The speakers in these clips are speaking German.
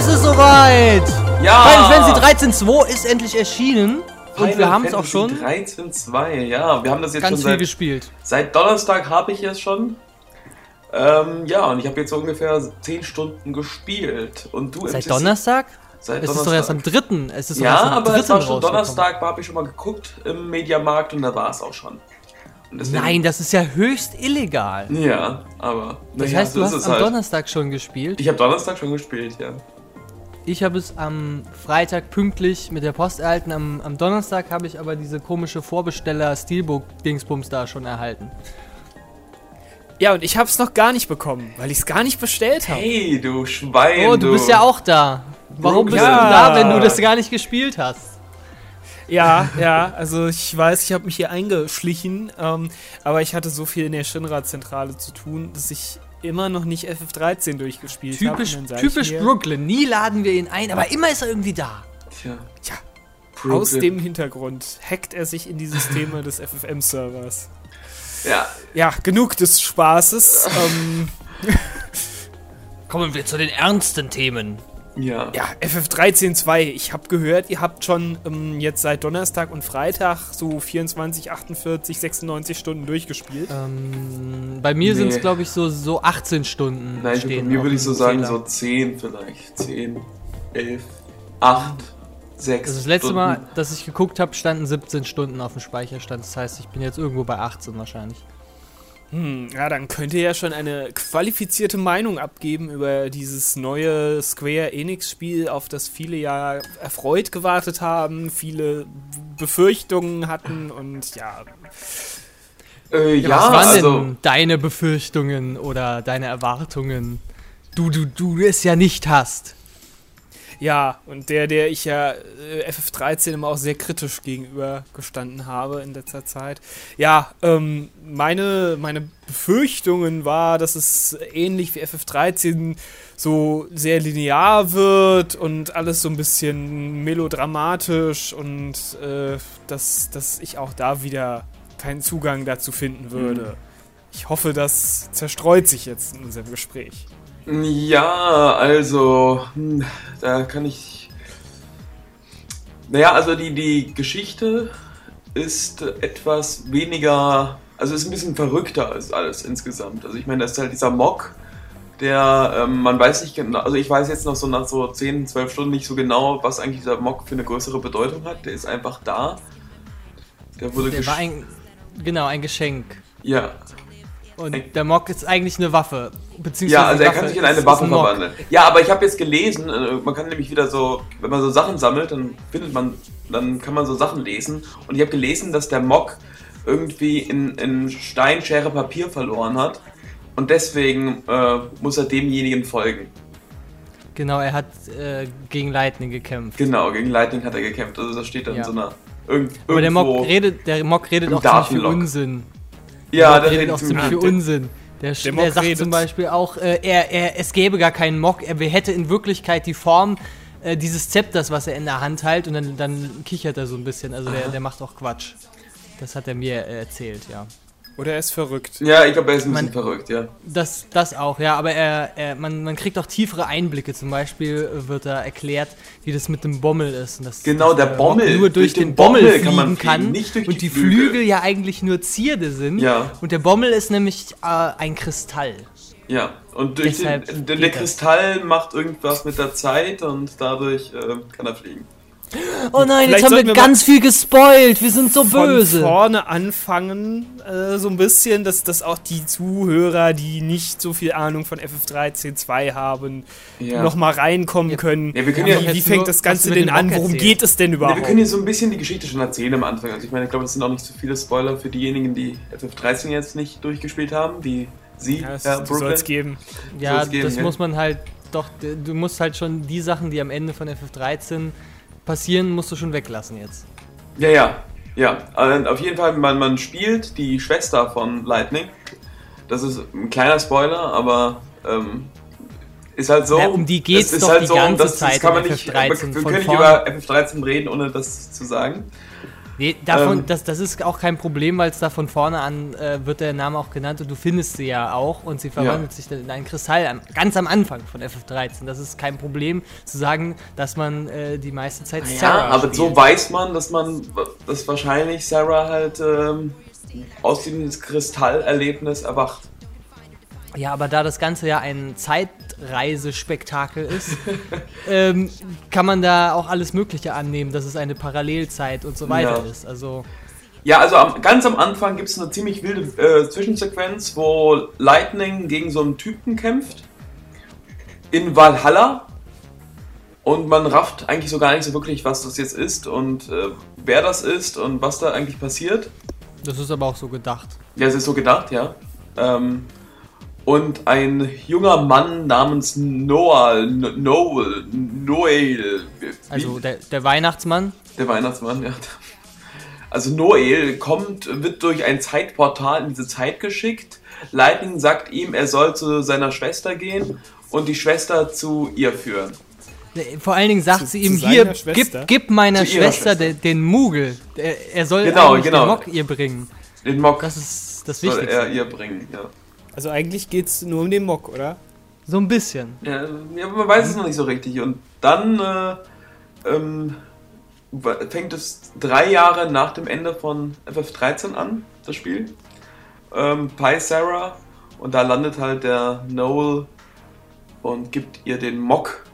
es ist soweit! Ja! Final Fantasy 13.2 ist endlich erschienen. und wir haben es auch schon 13.2, ja. Wir haben das jetzt ganz schon viel seit, gespielt. seit Donnerstag habe ich es schon. Ähm, ja, und ich habe jetzt so ungefähr 10 Stunden gespielt. Und du Seit Donnerstag? Seit Es ist doch erst am 3. Es ist Ja, erst am aber 3. es war schon. Donnerstag, habe ich schon mal geguckt im Mediamarkt und da war es auch schon. Nein, das ist ja höchst illegal. Ja, aber. Das heißt, du hast am halt. Donnerstag schon gespielt. Ich habe Donnerstag schon gespielt, ja. Ich habe es am Freitag pünktlich mit der Post erhalten. Am, am Donnerstag habe ich aber diese komische Vorbesteller-Steelbook-Dingsbums da schon erhalten. Ja, und ich hab's noch gar nicht bekommen, weil ich's gar nicht bestellt habe. Hey, du Schwein. Oh, du bist ja auch da. Warum bist Ja. du da, wenn du das gar nicht gespielt hast? Ja, ja, also ich weiß, ich habe mich hier eingeschlichen, ähm, aber ich hatte so viel in der Shinra-Zentrale zu tun, dass ich immer noch nicht FF13 durchgespielt habe. Typisch, typisch Brooklyn. Nie laden wir ihn ein, aber immer ist er irgendwie da. Tja. Ja, Brooklyn. Aus dem Hintergrund hackt er sich in die Systeme des FFM-Servers. Ja, Ja, genug des Spaßes. ähm, Kommen wir zu den ernsten Themen. Ja. ja, FF13.2. Ich habe gehört, ihr habt schon ähm, jetzt seit Donnerstag und Freitag so 24, 48, 96 Stunden durchgespielt. Ähm, bei mir Nee. sind es, glaube ich, so, so 18 Stunden. Nein, stehen bei mir würde ich so sagen, Zähler. so 10 vielleicht. 10, 11, 8, 6. Also das letzte Stunden. Mal, dass ich geguckt habe, standen 17 Stunden auf dem Speicherstand. Das heißt, ich bin jetzt irgendwo bei 18 wahrscheinlich. Hm, ja, dann könnt ihr ja schon eine qualifizierte Meinung abgeben über dieses neue Square Enix-Spiel, auf das viele ja erfreut gewartet haben, viele Befürchtungen hatten und ja. Äh, ja, Was waren also. denn deine Befürchtungen oder deine Erwartungen? Du, du, du es ja nicht hast. Ja, und der, der ich ja äh, FF13 immer auch sehr kritisch gegenüber gestanden habe in letzter Zeit. Ja, ähm, meine, meine Befürchtungen war, dass es ähnlich wie FF13 so sehr linear wird und alles so ein bisschen melodramatisch und äh, dass, dass ich auch da wieder keinen Zugang dazu finden würde. Ich hoffe, das zerstreut sich jetzt in unserem Gespräch. Ja, also, hm, da kann ich. Naja, also die, die Geschichte ist etwas weniger. Also ist ein bisschen verrückter als alles insgesamt. Also ich meine, das ist halt dieser Mock, der, ähm, man weiß nicht genau, also ich weiß jetzt noch so nach so 10, 12 Stunden nicht so genau, was eigentlich dieser Mock für eine größere Bedeutung hat. Der ist einfach da. Der wurde Der war ein, genau, ein Geschenk. Ja, Und der Mock ist eigentlich eine Waffe. Beziehungsweise Ja, also er kann sich in eine Waffe ein verwandeln. Ja, aber ich habe jetzt gelesen, äh, man kann nämlich wieder so, wenn man so Sachen sammelt, dann findet man, dann kann man so Sachen lesen. Und ich habe gelesen, dass der Mock irgendwie in, in Stein, Schere, Papier verloren hat. Und deswegen äh, muss er demjenigen folgen. Genau, er hat äh, gegen Lightning gekämpft. Genau, gegen Lightning hat er gekämpft. Also das steht dann Ja. in so einer. Irgend, Aber der Mock redet, der Mock redet auch ziemlich viel. Unsinn. Ja, der der redet auch ziemlich viel Unsinn. Der, der, sagt redet. zum Beispiel auch, äh, er, er, es gäbe gar keinen Mock, er hätte in Wirklichkeit die Form äh, dieses Zepters, was er in der Hand hält, und dann, dann kichert er so ein bisschen. Also der, der macht auch Quatsch. Das hat er mir äh, erzählt, ja. Oder er ist verrückt. Ja, ich glaube, er ist ein bisschen Man- verrückt, ja. Das, das auch, ja, aber er, er, man, man kriegt auch tiefere Einblicke. Zum Beispiel wird da erklärt, wie das mit dem Bommel ist. Und dass, Genau, der Bommel. nur durch, Durch den den Bommel, Bommel fliegen kann man kann, fliegen, nicht durch und die Flügel. Flügel. ja eigentlich nur Zierde sind. Ja. Und der Bommel ist nämlich äh, ein Kristall. Ja, und durch Deshalb den, der, der das. Kristall macht irgendwas mit der Zeit und dadurch äh, kann er fliegen. Oh nein, Vielleicht jetzt haben wir wir ganz viel gespoilt. Wir sind so Von böse. vorne anfangen, äh, so ein bisschen, dass, dass auch die Zuhörer, die nicht so viel Ahnung von FF13.2 haben, Ja. noch mal reinkommen Ja. können. Ja, wir können wie, ja wie jetzt fängt nur das Ganze denn den an? Worum erzählen. geht es denn Ja, überhaupt? wir können hier so ein bisschen die Geschichte schon erzählen am Anfang. Also ich meine, ich glaube, das sind auch nicht so viele Spoiler für diejenigen, die FF13 jetzt nicht durchgespielt haben, wie Sie, ja, es Herr soll Brooklyn. es geben. Ja, soll's geben, das ja. muss man halt doch. Du musst halt schon die Sachen, die am Ende von FF13 passieren, musst du schon weglassen jetzt. Ja, ja, ja. Also auf jeden Fall, man, man spielt die Schwester von Lightning. Das ist ein kleiner Spoiler, aber ähm, ist halt so. Ja, um die geht's Es ist doch die ganze das, Zeit das kann man nicht, FF13 wir können nicht über FF13 reden, ohne das zu sagen. Nee, davon, ähm, das, das ist auch kein Problem, weil es da von vorne an äh, wird der Name auch genannt und du findest sie ja auch und sie verwandelt ja. sich dann in einen Kristall am, ganz am Anfang von FF13. Das ist kein Problem zu sagen, dass man äh, die meiste Zeit ja, Sarah aber spielt. so weiß man, dass man, dass wahrscheinlich Sarah halt ähm, aus dem Kristallerlebnis erwacht. Ja, aber da das Ganze ja ein Zeitreisespektakel ist, ähm, kann man da auch alles Mögliche annehmen, dass es eine Parallelzeit und so weiter ja. ist. Also. Ja, also am, ganz am Anfang gibt es eine ziemlich wilde äh, Zwischensequenz, wo Lightning gegen so einen Typen kämpft. In Valhalla. Und man rafft eigentlich so gar nicht so wirklich, was das jetzt ist und äh, wer das ist und was da eigentlich passiert. Das ist aber auch so gedacht. Ja, es ist so gedacht, ja. Ähm, und ein junger Mann namens Noah, Noel, Noel. Also der, der Weihnachtsmann? Der Weihnachtsmann, ja. Also Noel kommt, wird durch ein Zeitportal in diese Zeit geschickt. Lightning sagt ihm, er soll zu seiner Schwester gehen und die Schwester zu ihr führen. Vor allen Dingen sagt zu, sie ihm hier, gib, gib meiner Schwester, Schwester, Den, den Mugel. Er, er soll genau, genau. den Mock ihr bringen. Den Mock. Das ist das Wichtigste. Soll er ihr bringen, ja. Also eigentlich geht es nur um den Mock, oder? So ein bisschen. Ja, ja man weiß es noch nicht so richtig. Und dann äh, ähm, fängt es drei Jahre nach dem Ende von FF13 an, das Spiel. Ähm, Pi Sarah und da landet halt der Noel und gibt ihr den Mock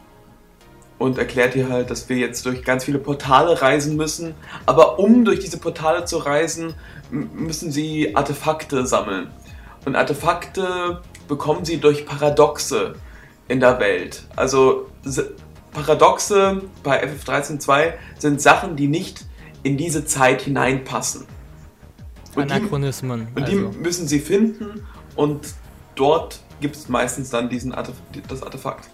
und erklärt ihr halt, dass wir jetzt durch ganz viele Portale reisen müssen. Aber um durch diese Portale zu reisen, müssen sie Artefakte sammeln. Und Artefakte bekommen sie durch Paradoxe in der Welt. Also Paradoxe bei FF13.2 sind Sachen, die nicht in diese Zeit hineinpassen. Und Anachronismen. Die, und also. die müssen sie finden und dort gibt es meistens dann diesen Artef das Artefakt.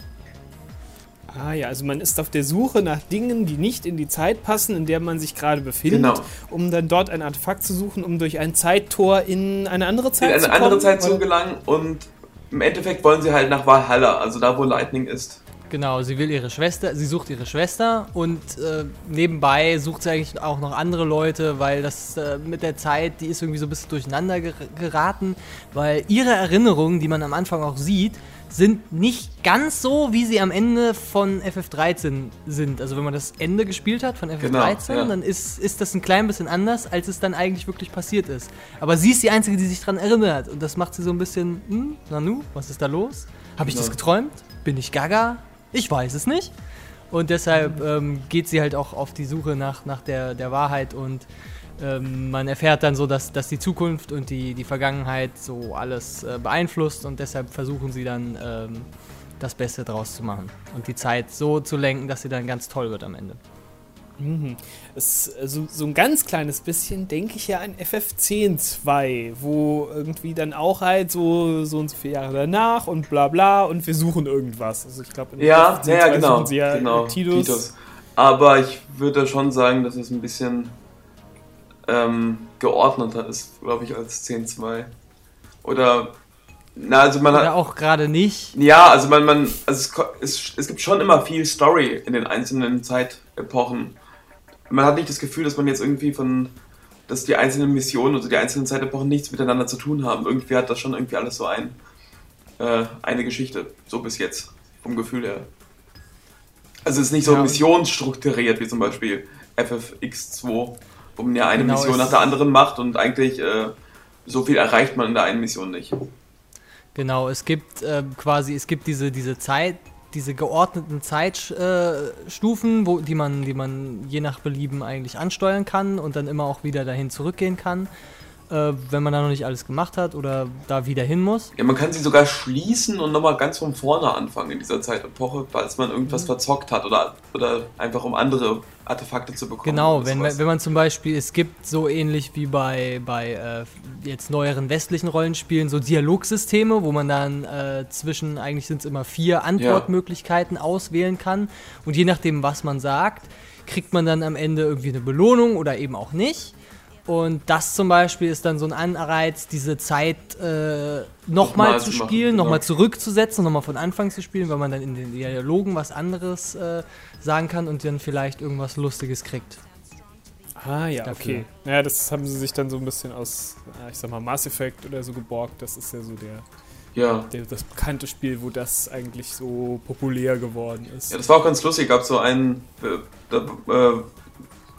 Ah ja, also man ist auf der Suche nach Dingen, die nicht in die Zeit passen, in der man sich gerade befindet, genau. um dann dort ein Artefakt zu suchen, um durch ein Zeittor in eine andere Zeit zu kommen. In eine andere Zeit zu gelangen und im Endeffekt wollen sie halt nach Valhalla, also da, wo Lightning ist. Genau, sie will ihre Schwester, sie sucht ihre Schwester und äh, nebenbei sucht sie eigentlich auch noch andere Leute, weil das äh, mit der Zeit, die ist irgendwie so ein bisschen durcheinander geraten, weil ihre Erinnerungen, die man am Anfang auch sieht, sind nicht ganz so, wie sie am Ende von FF13 sind. Also wenn man das Ende gespielt hat von FF13, genau, ja. dann ist, ist das ein klein bisschen anders, als es dann eigentlich wirklich passiert ist. Aber sie ist die Einzige, die sich daran erinnert. Und das macht sie so ein bisschen, hm, Nanu, was ist da los? Habe ich genau. das geträumt? Bin ich gaga? Ich weiß es nicht. Und deshalb ähm, geht sie halt auch auf die Suche nach, nach der, der Wahrheit und ähm, man erfährt dann so, dass, dass die Zukunft und die, die Vergangenheit so alles äh, beeinflusst und deshalb versuchen sie dann ähm, das Beste draus zu machen und die Zeit so zu lenken, dass sie dann ganz toll wird am Ende. Mhm. Es, also, so ein ganz kleines bisschen denke ich ja an FF10 2, wo irgendwie dann auch halt so, so und so viele Jahre danach und bla bla und wir suchen irgendwas. Also ich glaube, in ja, FF10 ja, genau, suchen sie ja genau, Tidus. Tidus. Aber ich würde schon sagen, dass es ein bisschen ähm, geordneter ist, glaube ich, als 10.2. Oder na, also man Oder hat, auch gerade nicht. Ja, also man, man also es, es, es gibt schon immer viel Story in den einzelnen Zeitepochen. Man hat nicht das Gefühl, dass man jetzt irgendwie von, dass die einzelnen Missionen oder die einzelnen Zeitepochen nichts miteinander zu tun haben. Irgendwie hat das schon irgendwie alles so ein, äh, eine Geschichte, so bis jetzt, vom Gefühl her. Also es ist nicht so ja. missionsstrukturiert wie zum Beispiel FFX2 wo man ja eine genau Mission nach der anderen macht und eigentlich äh, so viel erreicht man in der einen Mission nicht. Genau, es gibt äh, quasi, es gibt diese, diese Zeit, diese geordneten Zeitstufen, äh, die man, die man je nach Belieben eigentlich ansteuern kann und dann immer auch wieder dahin zurückgehen kann äh, wenn man da noch nicht alles gemacht hat oder da wieder hin muss. Ja, man kann sie sogar schließen und nochmal ganz von vorne anfangen in dieser Zeitepoche, falls man irgendwas mhm. verzockt hat oder, oder einfach um andere Artefakte zu bekommen. Genau, wenn, wenn man zum Beispiel, es gibt so ähnlich wie bei, bei äh, jetzt neueren westlichen Rollenspielen so Dialogsysteme, wo man dann äh, zwischen, eigentlich sind es immer vier Antwortmöglichkeiten ja. auswählen kann und je nachdem, was man sagt, kriegt man dann am Ende irgendwie eine Belohnung oder eben auch nicht. Und das zum Beispiel ist dann so ein Anreiz, diese Zeit äh, nochmal zu spielen, nochmal genau. zurückzusetzen, nochmal von Anfang zu spielen, weil man dann in den Dialogen was anderes äh, sagen kann und dann vielleicht irgendwas Lustiges kriegt. Ah ja, Dafür. okay. Naja, das haben sie sich dann so ein bisschen aus, äh, ich sag mal, Mass Effect oder so geborgt. Das ist ja so der, Ja. der das bekannte Spiel, wo das eigentlich so populär geworden ist. Ja, das war auch ganz lustig. Gab so einen, äh, da, äh,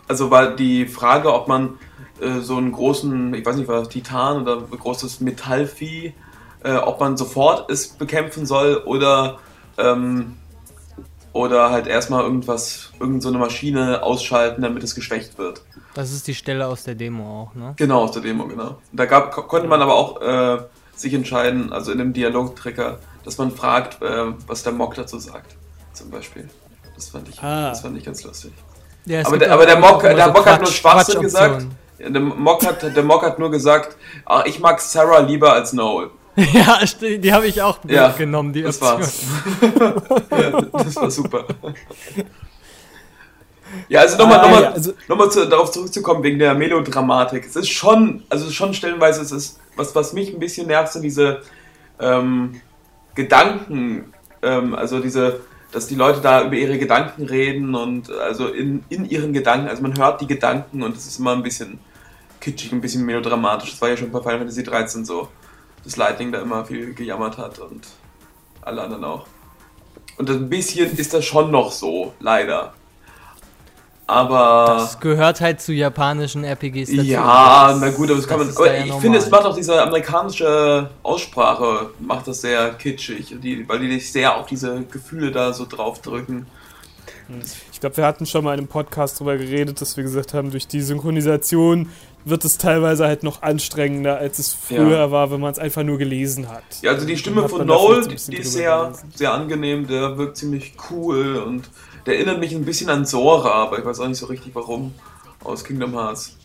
also war die Frage, ob man äh, so einen großen, ich weiß nicht, war das Titan oder großes Metallvieh, äh, ob man sofort es bekämpfen soll oder ähm, oder halt erstmal irgendwas, irgend so eine Maschine ausschalten, damit es geschwächt wird. Das ist die Stelle aus der Demo auch, ne? Genau, aus der Demo, genau. Da gab, ko- konnte man aber auch äh, sich entscheiden, also in dem Dialogtrigger, dass man fragt, äh, was der Mock dazu sagt, zum Beispiel. Das fand ich, Ah. das fand ich ganz lustig. Ja, Aber der- aber der Mock- der Mock hat nur Schwachsinn Quatschoptionen. Der Mock, hat, der Mock hat nur gesagt, ah, ich mag Sarah lieber als Noel. ja, die habe ich auch Ja, genommen, die Das Option. war's. ja, das war super. Ja, also nochmal Ah, noch mal, ja, also- noch mal zu, darauf zurückzukommen wegen der Melodramatik. Es ist schon, also schon stellenweise, es ist, was, was mich ein bisschen nervt, sind diese ähm, Gedanken, ähm, also diese, dass die Leute da über ihre Gedanken reden und also in, in ihren Gedanken, also man hört die Gedanken und es ist immer ein bisschen kitschig, ein bisschen melodramatisch. Das war ja schon bei Final Fantasy 13 so, dass Lightning da immer viel gejammert hat und alle anderen auch. Und ein bisschen ist das schon noch so, leider. Aber. Das gehört halt zu japanischen RPGs dazu. Ja, na gut, aber das kann man. Aber ja ich normal. finde, es macht auch diese amerikanische Aussprache, macht das sehr kitschig, die, weil die dich sehr auf diese Gefühle da so draufdrücken. Ich glaube, wir hatten schon mal in einem Podcast darüber geredet, dass wir gesagt haben, durch die Synchronisation wird es teilweise halt noch anstrengender, als es früher Ja. war, wenn man es einfach nur gelesen hat. Ja, also die Stimme von Noel, die ist sehr, gelesen. sehr angenehm, der wirkt ziemlich cool und der erinnert mich ein bisschen an Sora, aber ich weiß auch nicht so richtig warum, aus Kingdom Hearts.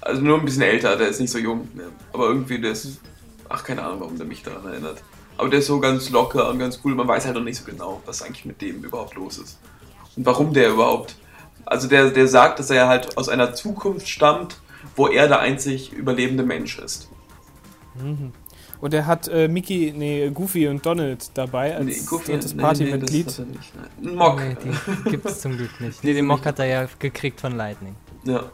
Also nur ein bisschen älter, der ist nicht so jung, ne? aber irgendwie der ist, ach keine Ahnung, warum der mich daran erinnert. Aber der ist so ganz locker und ganz cool, man weiß halt noch nicht so genau, was eigentlich mit dem überhaupt los ist. Und warum der überhaupt, also der, der sagt, dass er halt aus einer Zukunft stammt, wo er der einzig überlebende Mensch ist. Und er hat äh, Mickey, nee, Goofy und Donald dabei als Nee, Goofy- drittes nee, Partymitglied. Nee, das nein. Ein Mock. Nee, die gibt es zum Glück nicht. Nee, den Mock hat er ja gekriegt von Lightning. Ja.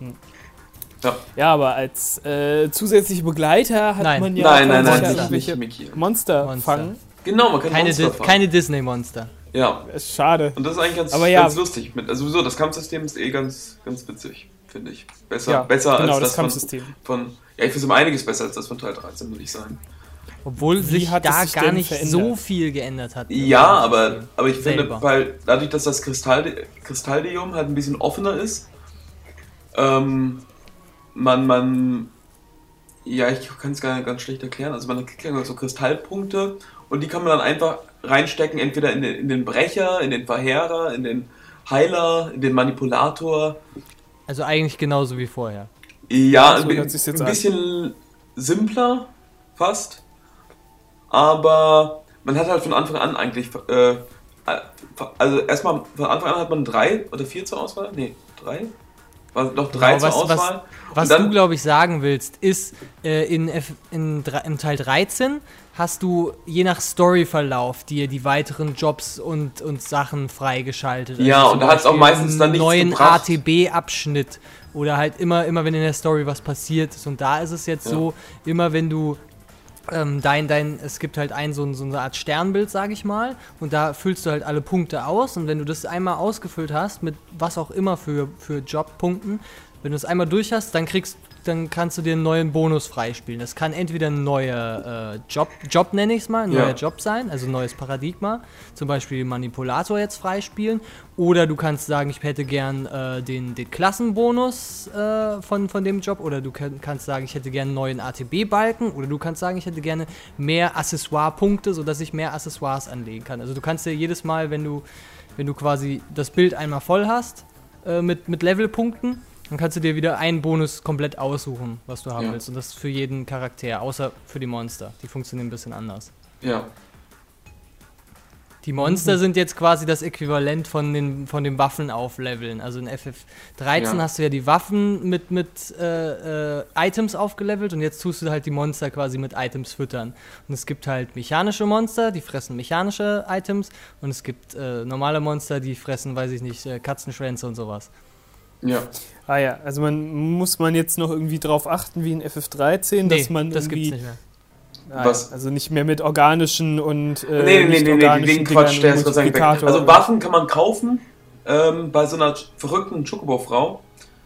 Ja, aber als äh, zusätzliche Begleiter hat Nein. man ja nein, nein, nein, ja nicht, irgendwelche nicht Mickey. Monster, Monster. fangen. Genau, man kann Keine, Monster Di fahren. keine Disney-Monster. Ja, Ist schade. und das ist eigentlich ganz, Aber ja. ganz lustig. Mit, also sowieso, das Kampfsystem ist eh ganz, ganz witzig, finde ich. Besser, ja, besser genau, als das das, von, Kampfsystem. von... Ja, ich finde es um einiges besser als das von Teil 13, würde ich sagen. Obwohl Wie sich da sich gar nicht verändert? so viel geändert hat. Ja, aber, aber ich Selber. finde, weil dadurch, dass das Kristall, Kristalldium halt ein bisschen offener ist, ähm, man, man, ja, ich kann es gar ganz schlecht erklären. Also man kriegt ja so Kristallpunkte und die kann man dann einfach reinstecken, entweder in den, in den Brecher, in den Verheerer, in den Heiler, in den Manipulator. Also eigentlich genauso wie vorher. Ja, So ein, ein an. bisschen simpler, fast. Aber man hat halt von Anfang an eigentlich. Äh, also erstmal von Anfang an hat man drei oder vier zur Auswahl? Nee, drei? War noch drei Genau, zur was- Auswahl. Was Und dann- du, glaube ich, sagen willst, ist, äh, in, F in, im Teil 13 hast du je nach Storyverlauf dir die weiteren Jobs und, und Sachen freigeschaltet. Ja, zum und da hat's auch Beispiel meistens dann nichts neuen. ATB-Abschnitt oder halt immer, immer, wenn in der Story was passiert ist. Und da ist es jetzt Ja. so, immer wenn du ähm, dein, dein, es gibt halt ein so, so eine Art Sternbild, sage ich mal, und da füllst du halt alle Punkte aus. Und wenn du das einmal ausgefüllt hast, mit was auch immer für, für Jobpunkten, wenn du es einmal durch hast, dann kriegst dann kannst du dir einen neuen Bonus freispielen. Das kann entweder ein neuer äh, Job, Job nenne ich es mal, ein Ja. neuer Job sein, also ein neues Paradigma, zum Beispiel Manipulator jetzt freispielen, oder du kannst sagen, ich hätte gern äh, den, den Klassenbonus äh, von, von dem Job, oder du kann, kannst sagen, ich hätte gern einen neuen ATB-Balken, oder du kannst sagen, ich hätte gerne mehr Accessoire-Punkte, sodass ich mehr Accessoires anlegen kann. Also du kannst dir jedes Mal, wenn du, wenn du quasi das Bild einmal voll hast, äh, mit, mit Levelpunkten, dann kannst du dir wieder einen Bonus komplett aussuchen, was du haben Ja. willst. Und das für jeden Charakter, außer für die Monster. Die funktionieren ein bisschen anders. Ja. Die Monster sind jetzt quasi das Äquivalent von den, von den Waffen aufleveln. Also in FF13 Ja. hast du ja die Waffen mit, mit äh, äh, Items aufgelevelt und jetzt tust du halt die Monster quasi mit Items füttern. Und es gibt halt mechanische Monster, die fressen mechanische Items und es gibt äh, normale Monster, die fressen, weiß ich nicht, äh, Katzenschwänze und sowas. Ja. Ah ja, also man muss man jetzt noch irgendwie drauf achten, wie in FF13, dass man das irgendwie, gibt's nicht mehr. Ah, Was? ja, also nicht mehr mit organischen und äh, nee, nee, nee, nicht nee, nee, organischen den Quatsch, der ist Gott sei Dank. Also Waffen kann man kaufen ähm, bei so einer verrückten Chocobo-Frau.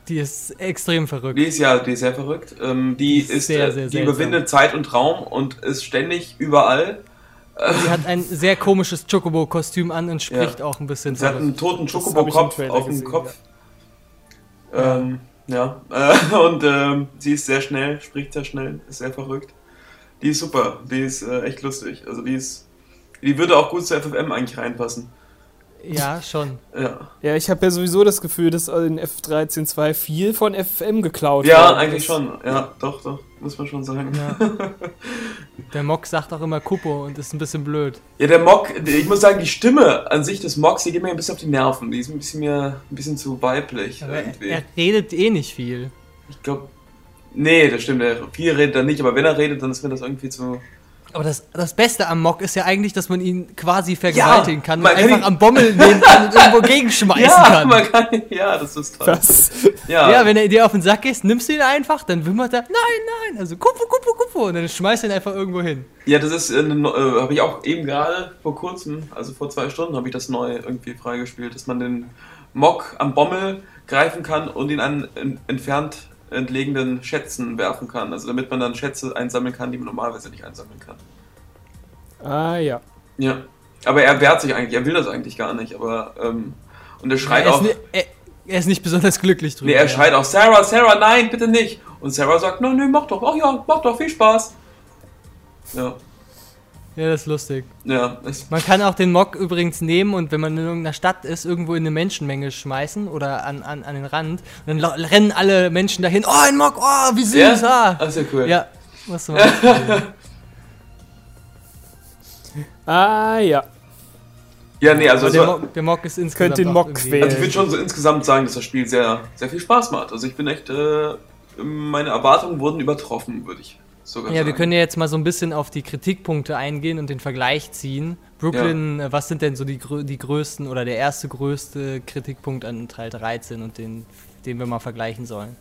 Die ist extrem verrückt. Die ist ja, die ist sehr verrückt. Ähm, die ist ist, sehr, äh, sehr die überwindet Zeit und Raum und ist ständig überall. Die hat ein sehr komisches Chocobo-Kostüm an und spricht auch ein bisschen Sie hat einen toten Chocobo-Kopf auf dem Kopf. Ähm, ja, äh, und ähm, sie ist sehr schnell, spricht sehr schnell, ist sehr verrückt. Die ist super, die ist äh, echt lustig. Also die ist, die würde auch gut zur FFM eigentlich reinpassen. Ja, schon. Ja, Ja, ich habe ja sowieso das Gefühl, dass in F13.2 viel von FFM geklaut ja worden eigentlich ist. schon. Ja, doch, doch, muss man schon sagen. Ja. Der Mock sagt auch immer Kupo und ist ein bisschen blöd. Ja, der Mock, ich muss sagen, die Stimme an sich des Mocks, die geht mir ein bisschen auf die Nerven. Die ist ein bisschen mir ein bisschen zu weiblich Aber er, irgendwie. er redet eh nicht viel. Ich glaube, nee, das stimmt. Er, viel redet er nicht, aber wenn er redet, dann ist mir das irgendwie zu. Aber das, das Beste am Mock ist ja eigentlich, dass man ihn quasi vergewaltigen kann und kann einfach am Bommel nehmen kann und irgendwo gegenschmeißen ja, kann. man kann, ja, das ist toll. Was? Ja, Ja, wenn er dir auf den Sack geht, nimmst du ihn einfach, dann wimmert er, nein, nein, also Kupo, Kupo, Kupo, und dann schmeißt du ihn einfach irgendwo hin. ja das ist, äh, ne- äh, habe ich auch eben gerade vor kurzem, also vor zwei Stunden, habe ich das neu irgendwie freigespielt, dass man den Mock am Bommel greifen kann und ihn an en- entfernt entlegenen Schätzen werfen kann. Also damit man dann Schätze einsammeln kann, die man normalerweise nicht einsammeln kann. Ah ja. Ja. Aber er wehrt sich eigentlich, er will das eigentlich gar nicht, aber ähm, und er schreit er, auch. ist ni- er, er ist nicht besonders glücklich drüber. Nee, er ja. schreit auch, Sarah, Sarah, nein, bitte nicht. Und Sarah sagt, no, nee, mach doch, ach ja, mach doch, viel Spaß. Ja, Ja, das ist lustig. ja, Man kann auch den Mock übrigens nehmen und wenn man in irgendeiner Stadt ist, irgendwo in eine Menschenmenge schmeißen oder an, an, an den Rand. Und dann rennen alle Menschen dahin. Oh, ein Mock, oh, wie süß. ja, ah. das ist ja cool. Ja, musst du ausprobieren. Ah ja. Ja, nee, also, der, war, Mock, der Mock ist insgesamt Könnt den Mock quälen. also ich würde schon so insgesamt sagen, dass das Spiel sehr, sehr viel Spaß macht. Also ich bin echt, äh, meine Erwartungen wurden übertroffen, würde ich sogar Ja, sagen. wir können ja jetzt mal so ein bisschen auf die Kritikpunkte eingehen und den Vergleich ziehen. Brooklyn, äh, was sind denn so die, die größten oder der erste größte Kritikpunkt an Teil 13 und den, den wir mal vergleichen sollen?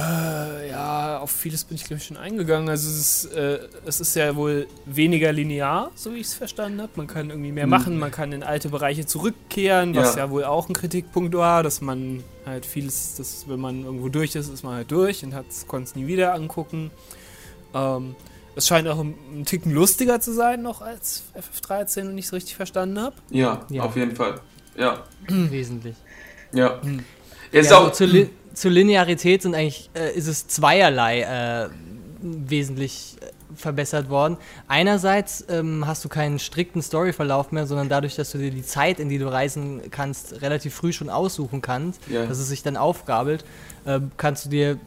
Äh, ja, auf vieles bin ich glaube ich schon eingegangen. Also es ist, äh, es ist ja wohl weniger linear, so wie ich es verstanden habe. Man kann irgendwie mehr Mhm. machen, man kann in alte Bereiche zurückkehren, was Ja. ja. wohl auch ein Kritikpunkt war, dass man halt vieles, dass wenn man irgendwo durch ist, ist man halt durch und konnte es nie wieder angucken. Ähm, es scheint auch ein, ein Ticken lustiger zu sein noch als FF13, wenn ich es richtig verstanden habe. Ja, Ja. auf jeden Fall. Ja, Wesentlich. ja. Hm. Ja, ist Ja, auch, zur, Li zur Linearität sind eigentlich, äh, ist es zweierlei äh, wesentlich äh, verbessert worden. Einerseits ähm, hast du keinen strikten Storyverlauf mehr, sondern dadurch, dass du dir die Zeit, in die du reisen kannst, relativ früh schon aussuchen kannst, Ja. dass es sich dann aufgabelt, äh, kannst du dir,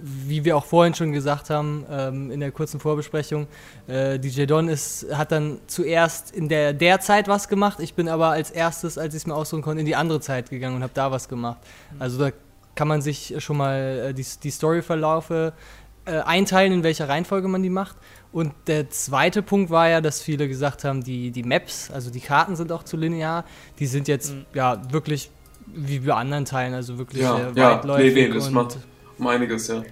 wie wir auch vorhin schon gesagt haben, ähm, in der kurzen Vorbesprechung, äh, DJ Don ist, hat dann zuerst in der, der Zeit was gemacht, ich bin aber als erstes, als ich es mir aussuchen konnte, in die andere Zeit gegangen und habe da was gemacht. Also da kann man sich schon mal äh, die, die Storyverlaufe äh, einteilen, in welcher Reihenfolge man die macht. Und der zweite Punkt war ja, dass viele gesagt haben, die, die Maps, also die Karten sind auch zu linear, die sind jetzt Mhm. ja wirklich wie bei anderen Teilen, also wirklich Ja, äh, ja, weitläufig. nee, nee, das und macht um einiges, ja.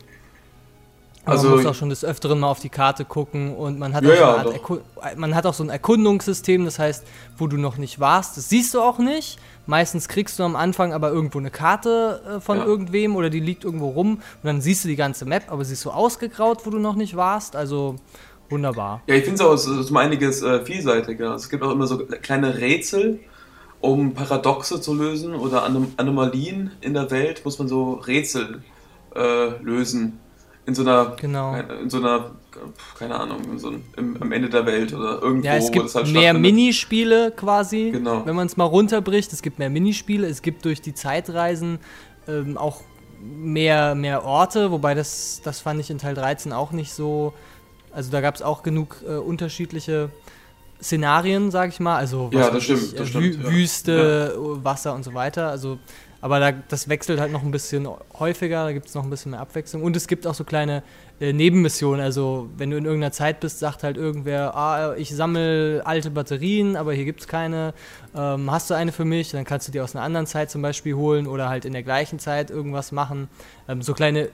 also, man muss auch schon des Öfteren mal auf die Karte gucken und man hat, Ja, auch, so ja, eine Art doch. Erku man hat auch so ein Erkundungssystem, das heißt, wo du noch nicht warst, das siehst du auch nicht. Meistens kriegst du am Anfang aber irgendwo eine Karte äh, von Ja. irgendwem oder die liegt irgendwo rum und dann siehst du die ganze Map, aber sie ist so ausgegraut, wo du noch nicht warst. Also wunderbar. Ja, ich finde es auch, ist um einiges äh, vielseitiger. Es gibt auch immer so kleine Rätsel, um Paradoxe zu lösen oder Anom Anomalien in der Welt, muss man so Rätsel äh, lösen. In so einer, Genau. in so einer, keine Ahnung, in so einem, im, am Ende der Welt oder irgendwo, Ja, es gibt das halt mehr. Minispiele quasi, Genau. wenn man es mal runterbricht. Es gibt mehr Minispiele, es gibt durch die Zeitreisen ähm, auch mehr, mehr Orte, wobei das, das fand ich in Teil 13 auch nicht so. Also da gab es auch genug äh, unterschiedliche Szenarien, sag ich mal. Also Ja, das stimmt, ich, das äh, stimmt, Wü ja. Wüste, Wasser und so weiter. Also Aber da, das wechselt halt noch ein bisschen häufiger, da gibt es noch ein bisschen mehr Abwechslung. Und es gibt auch so kleine äh, Nebenmissionen. Also, wenn du in irgendeiner Zeit bist, sagt halt irgendwer, ah, ich sammle alte Batterien, aber hier gibt es keine. Ähm, hast du eine für mich? Dann kannst du die aus einer anderen Zeit zum Beispiel holen oder halt in der gleichen Zeit irgendwas machen. Ähm, so kleine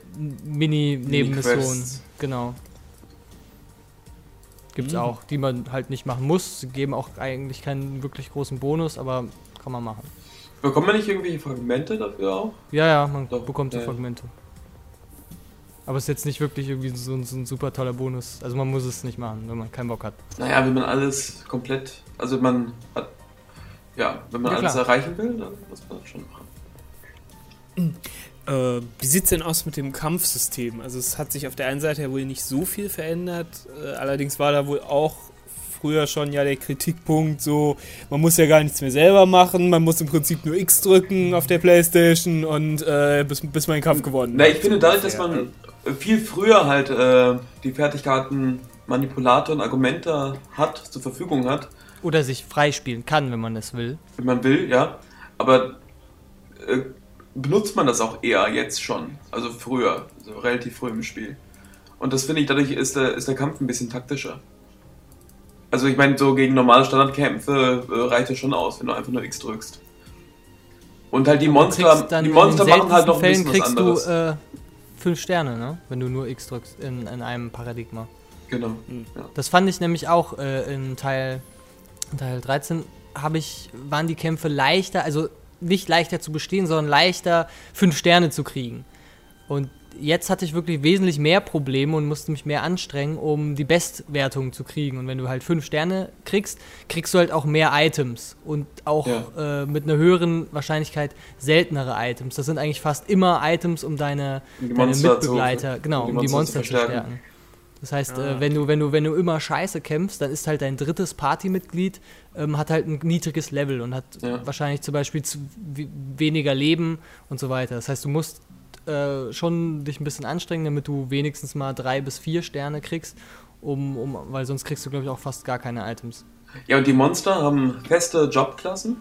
Mini-Nebenmissionen. Genau. Gibt es mhm. auch, die man halt nicht machen muss. Sie geben auch eigentlich keinen wirklich großen Bonus, aber kann man machen. Bekommt man nicht irgendwelche Fragmente dafür auch? Ja, ja, man Doch, bekommt so ja. Fragmente. Aber es ist jetzt nicht wirklich irgendwie so ein, so ein, super toller Bonus. Also man muss es nicht machen, wenn man keinen Bock hat. Naja, wenn man alles komplett, also man hat, ja, wenn man ja, alles erreichen will, dann muss man das schon machen. Äh, wie sieht es denn aus mit dem Kampfsystem? Also es hat sich auf der einen Seite ja wohl nicht so viel verändert, äh, allerdings war da wohl auch früher schon ja der Kritikpunkt so, man muss ja gar nichts mehr selber machen, man muss im Prinzip nur X drücken auf der Playstation und äh, bis, bis man den Kampf gewonnen Na, ich finde dadurch, dass man viel früher halt äh, die Fertigkeiten Manipulator und Argumente hat, zur Verfügung hat. Oder sich freispielen kann, wenn man es will. Wenn man will, ja. Aber äh, benutzt man das auch eher jetzt schon. Also früher, also relativ früh im Spiel. Und das finde ich, dadurch ist der, ist der Kampf ein bisschen taktischer. Also ich meine, so gegen normale Standardkämpfe äh, reicht es schon aus, wenn du einfach nur X drückst. Und halt die Monster, die Monster machen halt noch ein Fällen bisschen was anderes. Du, äh, fünf Sterne, ne? Wenn du nur X drückst in, in einem Paradigma. Genau. Mhm. Ja. Das fand ich nämlich auch äh, in Teil, Teil 13 habe ich, waren die Kämpfe leichter, also nicht leichter zu bestehen, sondern leichter fünf Sterne zu kriegen. Und jetzt hatte ich wirklich wesentlich mehr Probleme und musste mich mehr anstrengen, um die Bestwertung zu kriegen. Und wenn du halt fünf Sterne kriegst, kriegst du halt auch mehr Items und auch ja. äh, mit einer höheren Wahrscheinlichkeit seltenere Items. Das sind eigentlich fast immer Items, um deine, deine Mitbegleiter, zu, genau, um die Monster, um die Monster zu, zu, stärken. Das heißt, ah. äh, wenn, du, wenn, du, wenn du immer scheiße kämpfst, dann ist halt dein drittes Partymitglied, ähm, hat halt ein niedriges Level und hat ja. wahrscheinlich zum Beispiel zu, weniger Leben und so weiter. Das heißt, du musst äh, schon dich ein bisschen anstrengen, damit du wenigstens mal drei bis vier Sterne kriegst, um, um, weil sonst kriegst du, glaube ich, auch fast gar keine Items. Ja, und die Monster haben feste Jobklassen.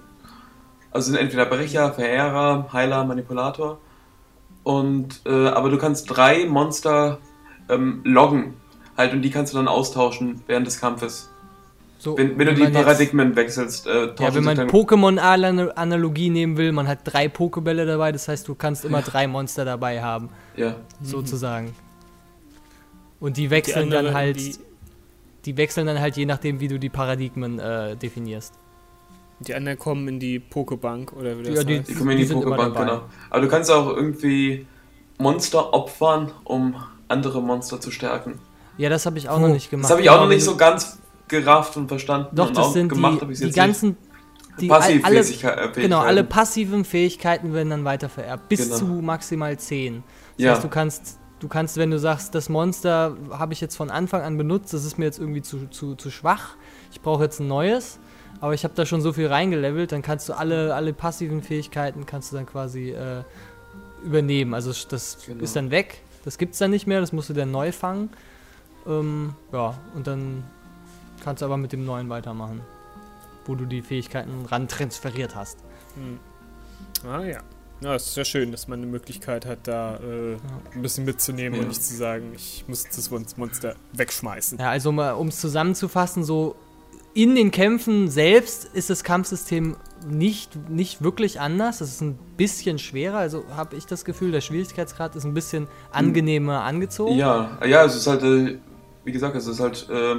Also sind entweder Brecher, Verheerer, Heiler, Manipulator. Und, äh, aber du kannst drei Monster ähm, loggen halt und die kannst du dann austauschen während des Kampfes. So, wenn, wenn, wenn du die Paradigmen jetzt, wechselst, äh, Ja, wenn man Pokémon-Analogie nehmen will, man hat drei Pokebälle dabei, das heißt, du kannst immer drei Monster dabei haben. Ja. Sozusagen. Und die wechseln die dann halt. Die, die, wechseln dann halt je nachdem, wie du die Paradigmen äh, definierst. Die anderen kommen in die Pokebank oder wie das ja, die, heißt. Die kommen in die, die Pokebank, genau. Aber du kannst auch irgendwie Monster opfern, um andere Monster zu stärken. Ja, das habe ich auch oh. noch nicht gemacht. Das habe ich auch noch nicht so ganz gerafft und verstanden Doch, und das sind gemacht, die, die ganzen die alle, genau, alle passiven Fähigkeiten werden dann weiter vererbt, bis genau. zu maximal 10. Das ja. heißt, du kannst, du kannst, wenn du sagst, das Monster habe ich jetzt von Anfang an benutzt, das ist mir jetzt irgendwie zu, zu, zu schwach, ich brauche jetzt ein neues, aber ich habe da schon so viel reingelevelt, dann kannst du alle, alle passiven Fähigkeiten kannst du dann quasi äh, übernehmen. Also das genau. ist dann weg, das gibt es dann nicht mehr, das musst du dann neu fangen. Ähm, ja, und dann kannst du aber mit dem neuen weitermachen, wo du die Fähigkeiten ran transferiert hast. Hm. Ah ja. Ja, es ist ja schön, dass man eine Möglichkeit hat, da äh, ja. ein bisschen mitzunehmen ja. und nicht zu sagen, ich muss das Monster wegschmeißen. Ja, also um es zusammenzufassen, so in den Kämpfen selbst ist das Kampfsystem nicht, nicht wirklich anders. Es ist ein bisschen schwerer, also habe ich das Gefühl, der Schwierigkeitsgrad ist ein bisschen angenehmer angezogen. Ja, ja, es ist halt, äh, wie gesagt, es ist halt, äh,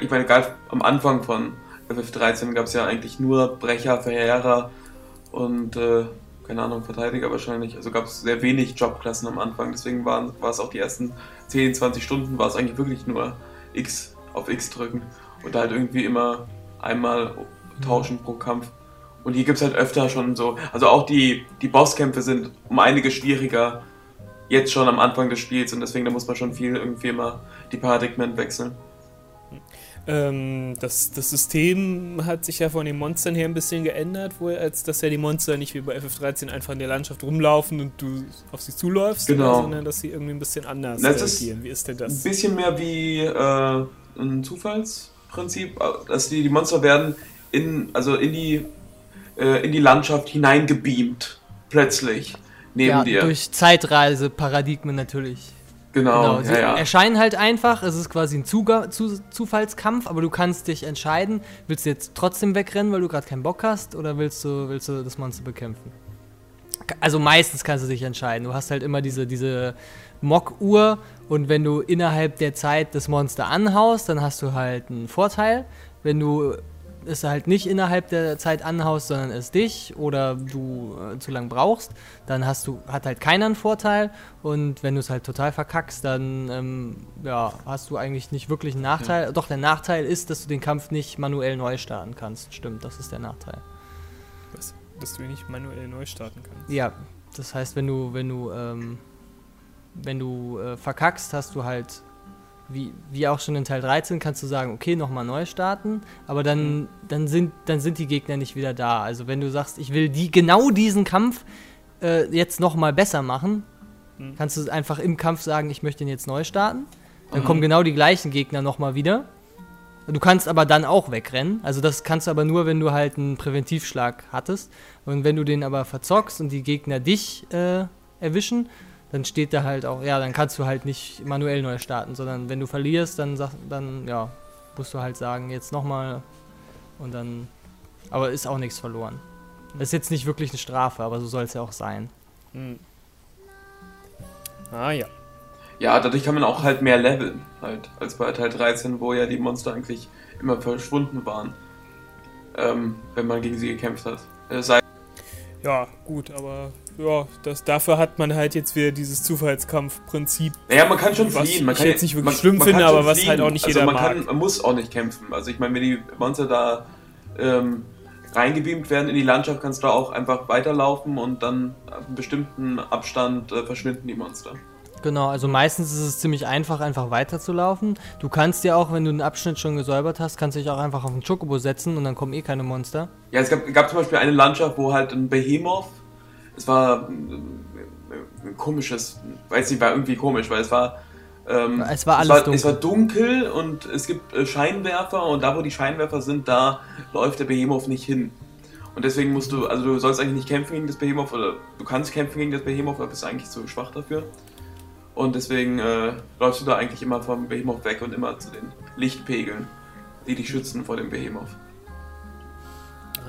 ich meine, gerade am Anfang von FF13 gab es ja eigentlich nur Brecher, Verheerer und, äh, keine Ahnung, Verteidiger wahrscheinlich. Also gab es sehr wenig Jobklassen am Anfang, deswegen war es auch die ersten 10, 20 Stunden, war es eigentlich wirklich nur X auf X drücken und halt irgendwie immer einmal tauschen pro Kampf. Und hier gibt es halt öfter schon so, also auch die, die Bosskämpfe sind um einige schwieriger jetzt schon am Anfang des Spiels und deswegen da muss man schon viel irgendwie immer die Paradigmen wechseln. Ähm, das, das System hat sich ja von den Monstern her ein bisschen geändert, wohl, als dass ja die Monster nicht wie bei FF13 einfach in der Landschaft rumlaufen und du auf sie zuläufst, genau. sondern dass sie irgendwie ein bisschen anders das reagieren. Wie ist denn das? Ein bisschen mehr wie äh, ein Zufallsprinzip, dass die, die Monster werden in, also in die äh, in die Landschaft hineingebeamt. plötzlich neben ja, dir. durch Zeitreise-Paradigmen natürlich. genau, sie ja, ja. erscheinen halt einfach, es ist quasi ein Zuga zu Zufallskampf, aber du kannst dich entscheiden, willst du jetzt trotzdem wegrennen, weil du gerade keinen Bock hast, oder willst du, willst du das Monster bekämpfen? Also meistens kannst du dich entscheiden. Du hast halt immer diese, diese Mock-Uhr und wenn du innerhalb der Zeit das Monster anhaust, dann hast du halt einen Vorteil. Wenn du es halt nicht innerhalb der Zeit anhaust, sondern es dich oder du äh, zu lang brauchst, dann hast du, hat halt keiner einen Vorteil und wenn du es halt total verkackst, dann ähm, ja, hast du eigentlich nicht wirklich einen Nachteil. Doch, der Nachteil ist, dass du den Kampf nicht manuell neu starten kannst. Stimmt, das ist der Nachteil. Dass, dass du ihn nicht manuell neu starten kannst. Ja, das heißt, wenn du, wenn du, ähm, wenn du äh, verkackst, hast du halt, wie, wie auch schon in Teil 13, kannst du sagen, okay, nochmal neu starten, aber dann, dann, sind, dann sind die Gegner nicht wieder da. Also wenn du sagst, ich will die, genau diesen Kampf äh, jetzt nochmal besser machen, Mhm. kannst du einfach im Kampf sagen, ich möchte ihn jetzt neu starten. Dann Mhm. kommen genau die gleichen Gegner nochmal wieder. Du kannst aber dann auch wegrennen. Also das kannst du aber nur, wenn du halt einen Präventivschlag hattest. Und wenn du den aber verzockst und die Gegner dich äh, erwischen, dann steht da halt auch, ja, dann kannst du halt nicht manuell neu starten, sondern wenn du verlierst, dann sag, dann ja, musst du halt sagen, jetzt nochmal und dann. Aber ist auch nichts verloren. Das ist jetzt nicht wirklich eine Strafe, aber so soll es ja auch sein. Hm. Ah ja. Ja, dadurch kann man auch halt mehr leveln, halt, als bei Teil 13, wo ja die Monster eigentlich immer verschwunden waren, ähm, wenn man gegen sie gekämpft hat. Äh, sei Ja, gut, aber ja, das, dafür hat man halt jetzt wieder dieses Zufallskampfprinzip. naja, man kann schon Was fliehen. Man ich kann, jetzt nicht wirklich man, schlimm man finde, kann schon aber was halt auch nicht also jeder man Kann, mag. man muss auch nicht kämpfen. Also ich meine, wenn die Monster da ähm, reingebeamt werden in die Landschaft, kannst du auch einfach weiterlaufen und dann ab einem bestimmten Abstand äh, verschwinden die Monster. Genau, also meistens ist es ziemlich einfach, einfach weiterzulaufen. Du kannst ja auch, wenn du einen Abschnitt schon gesäubert hast, kannst du dich auch einfach auf den Chocobo setzen und dann kommen eh keine Monster. Ja, es gab, gab zum Beispiel eine Landschaft, wo halt ein Behemoth, es war äh, ein komisches, weiß nicht, war irgendwie komisch, weil es war. Ähm, Es war alles es war, dunkel. Es war dunkel und es gibt äh, Scheinwerfer und da, wo die Scheinwerfer sind, da läuft der Behemoth nicht hin. Und deswegen musst du, also du sollst eigentlich nicht kämpfen gegen das Behemoth oder du kannst kämpfen gegen das Behemoth, aber bist eigentlich zu schwach dafür. Und deswegen äh, läufst du da eigentlich immer vom Behemoth weg und immer zu den Lichtpegeln, die dich schützen vor dem Behemoth.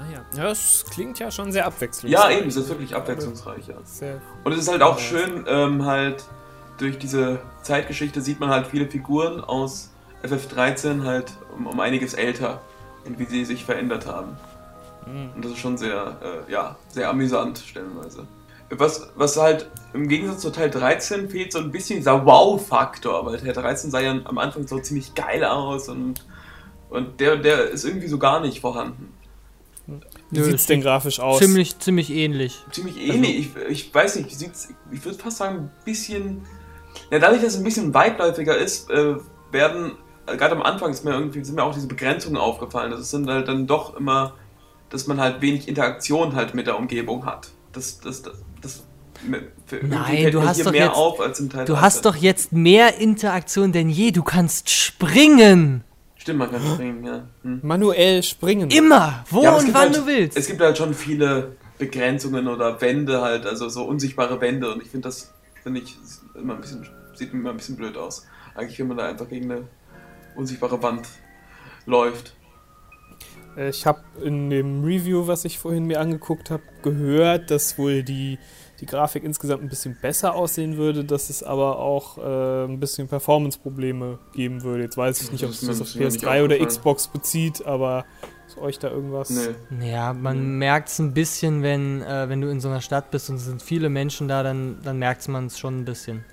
Ah ja. Das klingt ja schon sehr abwechslungsreich. Ja, eben, es ist wirklich abwechslungsreich, ja. Und es ist halt auch schön, ähm, halt durch diese Zeitgeschichte sieht man halt viele Figuren aus FF13 halt um, um einiges älter und wie sie sich verändert haben. hm. Und das ist schon sehr, äh, ja, sehr amüsant stellenweise. Was, was halt im Gegensatz zu Teil 13 fehlt so ein bisschen dieser Wow-Faktor, weil Teil 13 sah ja am Anfang so ziemlich geil aus und, und der, der ist irgendwie so gar nicht vorhanden. Wie Nö, sieht's es denn sieht grafisch aus? Ziemlich, ziemlich ähnlich. ziemlich ähnlich. ich, ich weiß nicht, sieht's, ich würde fast sagen, ein bisschen. Ja, dadurch, dass es ein bisschen weitläufiger ist, äh, werden, äh, gerade am Anfang ist mir irgendwie, sind mir auch diese Begrenzungen aufgefallen. Das sind halt dann doch immer, dass man halt wenig Interaktion halt mit der Umgebung hat. Das, das, das, das Nein, fällt du hast hier doch mehr jetzt- auf als im Teil Du 13. hast doch jetzt mehr Interaktion denn je. Du kannst springen. Stimmt, man kann springen, ja. Hm. Manuell springen. Immer. Wo Ja, und wann halt, du willst. Es gibt halt schon viele Begrenzungen oder Wände halt, also so unsichtbare Wände und ich finde das, finde ich, immer ein bisschen, sieht immer ein bisschen blöd aus. Eigentlich, wenn man da einfach gegen eine unsichtbare Wand läuft. Äh, Ich habe in dem Review, was ich vorhin mir angeguckt habe, gehört, dass wohl die, die Grafik insgesamt ein bisschen besser aussehen würde, dass es aber auch äh, ein bisschen Performance-Probleme geben würde. Jetzt weiß ich nicht, ob es das auf das ist mir nicht PS3 oder. Xbox bezieht, aber ist euch da irgendwas? Nee. Ja, man merkt es ein bisschen, wenn, äh, wenn du in so einer Stadt bist und es sind viele Menschen da, dann, dann merkt man es schon ein bisschen.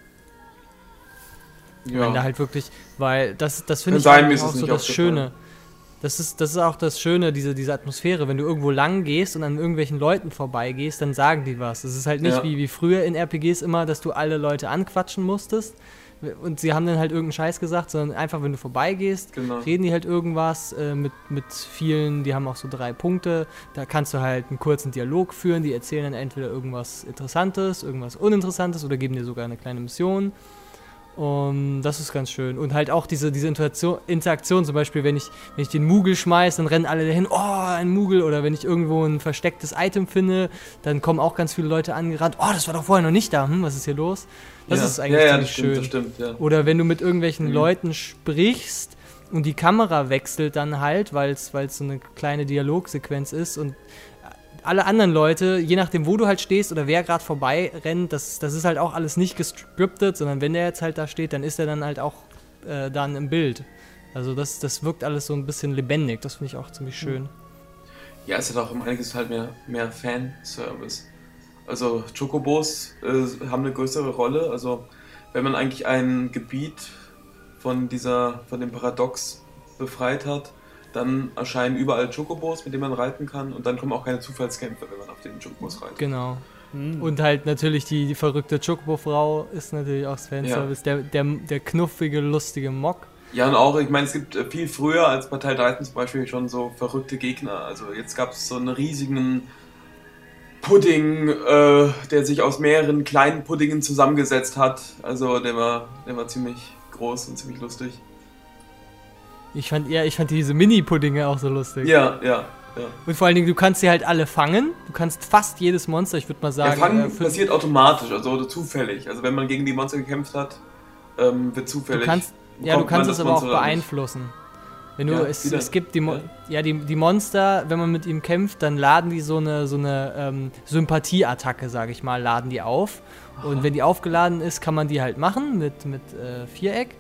Wenn da Ja. halt wirklich, weil das, das finde ich es auch so nicht das. Schöne. Das ist, das ist auch das Schöne, diese, diese Atmosphäre. Wenn du irgendwo lang gehst und an irgendwelchen Leuten vorbeigehst, dann sagen die was. Es ist halt nicht Ja. wie, wie früher in RPGs immer, dass du alle Leute anquatschen musstest und sie haben dann halt irgendeinen Scheiß gesagt, sondern einfach, wenn du vorbeigehst, Genau. reden die halt irgendwas äh, mit, mit vielen, die haben auch so drei Punkte. Da kannst du halt einen kurzen Dialog führen, die erzählen dann entweder irgendwas Interessantes, irgendwas Uninteressantes oder geben dir sogar eine kleine Mission. Und das ist ganz schön. Und halt auch diese, diese Interaktion, Interaktion, zum Beispiel, wenn ich, wenn ich den Mugel schmeiße, dann rennen alle dahin, oh, ein Mugel. Oder wenn ich irgendwo ein verstecktes Item finde, dann kommen auch ganz viele Leute angerannt, oh, das war doch vorher noch nicht da, hm, was ist hier los? Das ja. ist eigentlich ja, ja, das stimmt, schön. Das stimmt, ja. Oder wenn du mit irgendwelchen Mhm. Leuten sprichst und die Kamera wechselt dann halt, weil es so eine kleine Dialogsequenz ist und alle anderen Leute, je nachdem, wo du halt stehst oder wer gerade vorbei rennt, das, das ist halt auch alles nicht gescriptet, sondern wenn der jetzt halt da steht, dann ist er dann halt auch äh, dann im Bild. Also das, das wirkt alles so ein bisschen lebendig, das finde ich auch ziemlich schön. Ja, es hat auch um einiges halt mehr, mehr Fanservice. Also Chocobos äh, haben eine größere Rolle. Also wenn man eigentlich ein Gebiet von dieser, von dem Paradox befreit hat, dann erscheinen überall Chocobos, mit denen man reiten kann und dann kommen auch keine Zufallskämpfe, wenn man auf den Chocobos reitet. Genau. Hm. Und halt natürlich die, die verrückte Chocobo-Frau ist natürlich auch das Fanservice. Der, der, der knuffige, lustige Mock. Ja, und auch, ich meine, es gibt äh, viel früher als bei Teil 13 zum Beispiel schon so verrückte Gegner. Also jetzt gab es so einen riesigen Pudding, äh, der sich aus mehreren kleinen Puddingen zusammengesetzt hat. Also der war, der war ziemlich groß und ziemlich lustig. Ich fand, ja, ich fand diese Mini-Puddinge auch so lustig. Ja, ja, ja. Und vor allen Dingen, du kannst sie halt alle fangen. Du kannst fast jedes Monster, ich würde mal Der sagen. Fang äh, für- passiert automatisch, also oder zufällig. Also wenn man gegen die Monster gekämpft hat, ähm, wird du zufällig. kannst, ja, du kannst das es aber auch Monster beeinflussen. Wenn du, Ja, es, es gibt die, Mo Ja. ja, die, die Monster, wenn man mit ihm kämpft, dann laden die so eine, so eine ähm, Sympathieattacke, sage ich mal, laden die auf. Und wenn die aufgeladen ist, kann man die halt machen mit, mit äh, Viereck.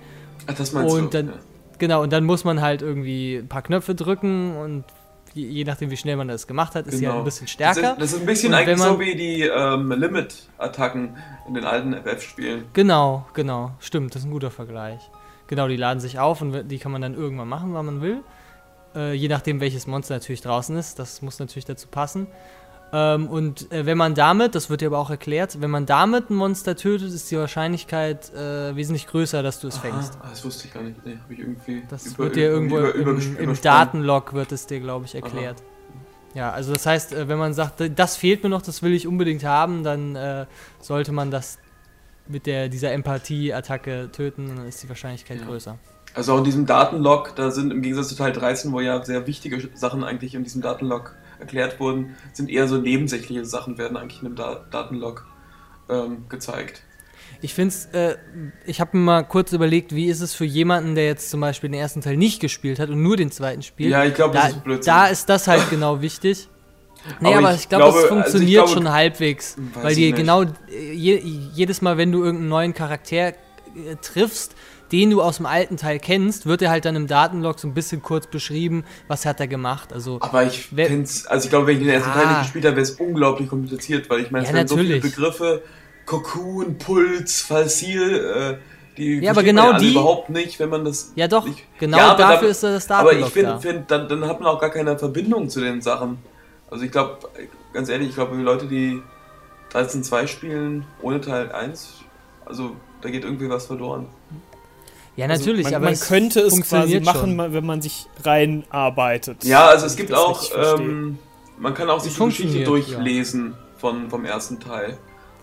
Ach, das meinst Und du? dann- Genau, und dann muss man halt irgendwie ein paar Knöpfe drücken und je, je nachdem, wie schnell man das gemacht hat, ist sie halt Genau. ein bisschen Das stärker. ist, das ist ein bisschen Und eigentlich man- so wie die ähm, Limit-Attacken in den alten FF-Spielen. Genau, genau. Stimmt, das ist ein guter Vergleich. Genau, die laden sich auf und die kann man dann irgendwann machen, wann man will. Äh, je nachdem, welches Monster natürlich draußen ist. Das muss natürlich dazu passen. Ähm, und äh, wenn man damit, das wird dir aber auch erklärt, wenn man damit ein Monster tötet, ist die Wahrscheinlichkeit äh, wesentlich größer, dass du es fängst. Ah, das wusste ich gar nicht. Nee, habe ich irgendwie. Das über- wird dir irgendwo über- über- im, im Datenlog wird es dir, glaube ich, erklärt. Ja, also das heißt, äh, wenn man sagt, das fehlt mir noch, das will ich unbedingt haben, dann äh, sollte man das mit der, dieser Empathie-Attacke töten, dann ist die Wahrscheinlichkeit Ja. größer. Also auch in diesem Datenlog, da sind im Gegensatz zu Teil 13, wo ja sehr wichtige Sachen eigentlich in diesem Datenlog erklärt wurden, sind eher so nebensächliche Sachen, werden eigentlich in dem da Datenlog ähm, gezeigt. Ich finde es, äh, ich habe mir mal kurz überlegt, wie ist es für jemanden, der jetzt zum Beispiel den ersten Teil nicht gespielt hat und nur den zweiten spielt. Ja, ich glaube, da, das ist Blödsinn. da ist das halt genau wichtig. Nee, Aber aber, ich ich glaube, glaube- es also funktioniert glaube- schon halbwegs. Weil dir genau äh, je, jedes Mal, wenn du irgendeinen neuen Charakter äh, triffst, den du aus dem alten Teil kennst, wird er halt dann im Datenlog so ein bisschen kurz beschrieben, was hat er gemacht. Also, Aber ich find's, also ich glaube, wenn ich den ersten Ja. Teil nicht gespielt habe, wäre es unglaublich kompliziert, weil ich meine, es Ja, so viele. Begriffe, Cocoon, Puls, Falsil, äh, die Ja, aber genau alle die- überhaupt nicht, wenn man das ja doch, nicht, genau Ja, aber dafür da- ist das Aber Datenlog ich finde, da. find, dann, dann hat man auch gar keine Verbindung zu den Sachen. Also ich glaube, ganz ehrlich, ich glaube, Leute, die 13.2 spielen ohne Teil 1, also da geht irgendwie was verloren. Ja, Also natürlich, man, aber man könnte es quasi machen, schon. wenn man sich reinarbeitet. Ja, also es gibt auch, ähm, man kann auch sich die Geschichte durchlesen von, vom ersten Teil.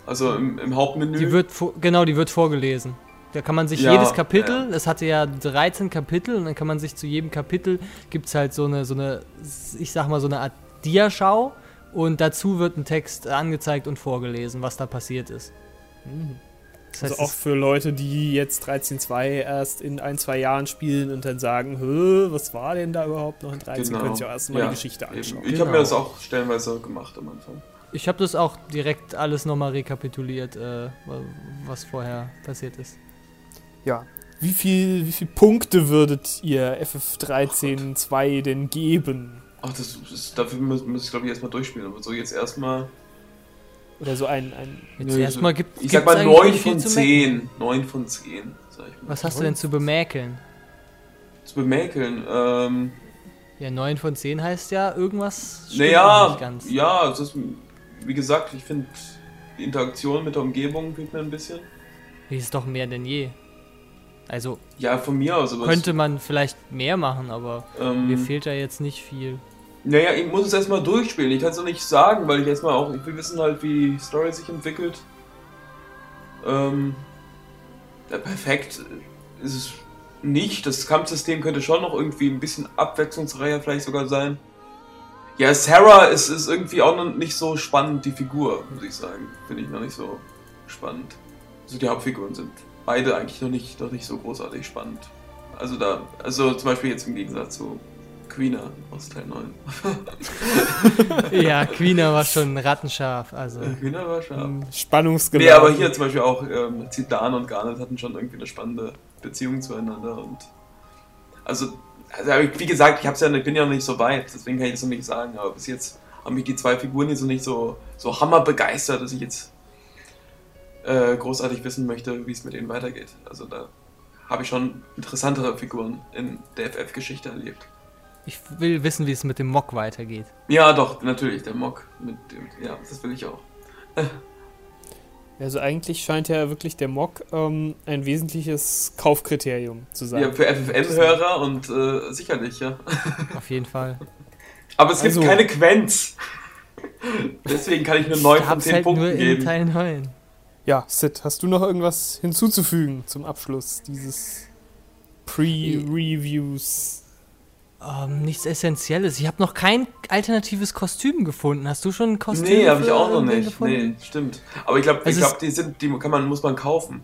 Also im, im Hauptmenü. Die wird, vor- genau, die wird vorgelesen. Da kann man sich Ja, jedes Kapitel, es hatte ja 13 Kapitel und dann kann man sich zu jedem Kapitel, gibt es halt so eine, so eine, ich sag mal so eine Art Diaschau und dazu wird ein Text angezeigt und vorgelesen, was da passiert ist. Mhm. Das Also heißt, auch für Leute, die jetzt 13.2 erst in ein, zwei Jahren spielen und dann sagen, was war denn da überhaupt noch in 13? Genau. Können sich auch erstmal Ja, die Geschichte Eben. anschauen. Ich Genau. habe mir das auch stellenweise gemacht am Anfang. ich habe das auch direkt alles nochmal rekapituliert, äh, was vorher passiert ist. Ja. Wie viel, wie viel Punkte würdet ihr FF13 2 denn geben? Ach, das ist, dafür muss, muss ich glaube ich erstmal durchspielen. Aber so jetzt erstmal. Oder so ein, ein Jetzt erstmal gibt Ich sag mal eigentlich 9 nicht viel von zu meckern. 10. 9 von 10, sag ich mal. Was hast du denn zu bemäkeln? Zu bemäkeln? Ähm, Ja, 9 von 10 heißt ja irgendwas stimmt naja, nicht ganz. ja, es ist, wie gesagt, ich finde die Interaktion mit der Umgebung fehlt mir ein bisschen. Die ist doch mehr denn je. Also Ja, von mir aus, aber könnte man vielleicht mehr machen, aber ähm, mir fehlt da jetzt nicht viel. Naja, ich muss es erstmal durchspielen. Ich kann es noch nicht sagen, weil ich erstmal auch, will wissen halt, wie die Story sich entwickelt. Ähm, Ja, perfekt ist es nicht. Das Kampfsystem könnte schon noch irgendwie ein bisschen abwechslungsreicher vielleicht sogar sein. Ja, Sarah ist, ist irgendwie auch noch nicht so spannend, die Figur, muss ich sagen. Finde ich noch nicht so spannend. Also die Hauptfiguren sind beide eigentlich noch nicht, noch nicht so großartig spannend. Also da, also zum Beispiel jetzt im Gegensatz zu Queener aus Teil 9. ja, Queener war schon rattenscharf. Also. Queener war scharf. Spannungsgeladen. Nee, aber hier zum Beispiel auch ähm, Zidane und Garnet hatten schon irgendwie eine spannende Beziehung zueinander und also, also wie gesagt, ich hab's ja, ich bin ja noch nicht so weit, deswegen kann ich das noch nicht sagen, aber bis jetzt haben mich die zwei Figuren hier so nicht so, so hammerbegeistert, dass ich jetzt äh, großartig wissen möchte, wie es mit ihnen weitergeht. Also da habe ich schon interessantere Figuren in der FF-Geschichte erlebt. Ich will wissen, wie es mit dem Mock weitergeht. Ja, doch, natürlich, der Mock mit dem, ja, das will ich auch. Also eigentlich scheint ja wirklich der Mock ähm, ein wesentliches Kaufkriterium zu sein. Ja, für FFM-Hörer und äh, sicherlich, ja. Auf jeden Fall. Aber es gibt also, keine Quenz. Deswegen kann ich nur 9 von 10 halt Punkten nur geben. In Teil 9. Ja, Sid, hast du noch irgendwas hinzuzufügen zum Abschluss dieses Pre-Reviews? Ähm, nichts Essentielles. Ich habe noch kein alternatives Kostüm gefunden. Hast du schon ein Kostüm? Nee, habe ich auch noch nicht. Gefunden? Nee, stimmt. Aber ich glaube, also glaub, die sind, die kann man, muss man kaufen.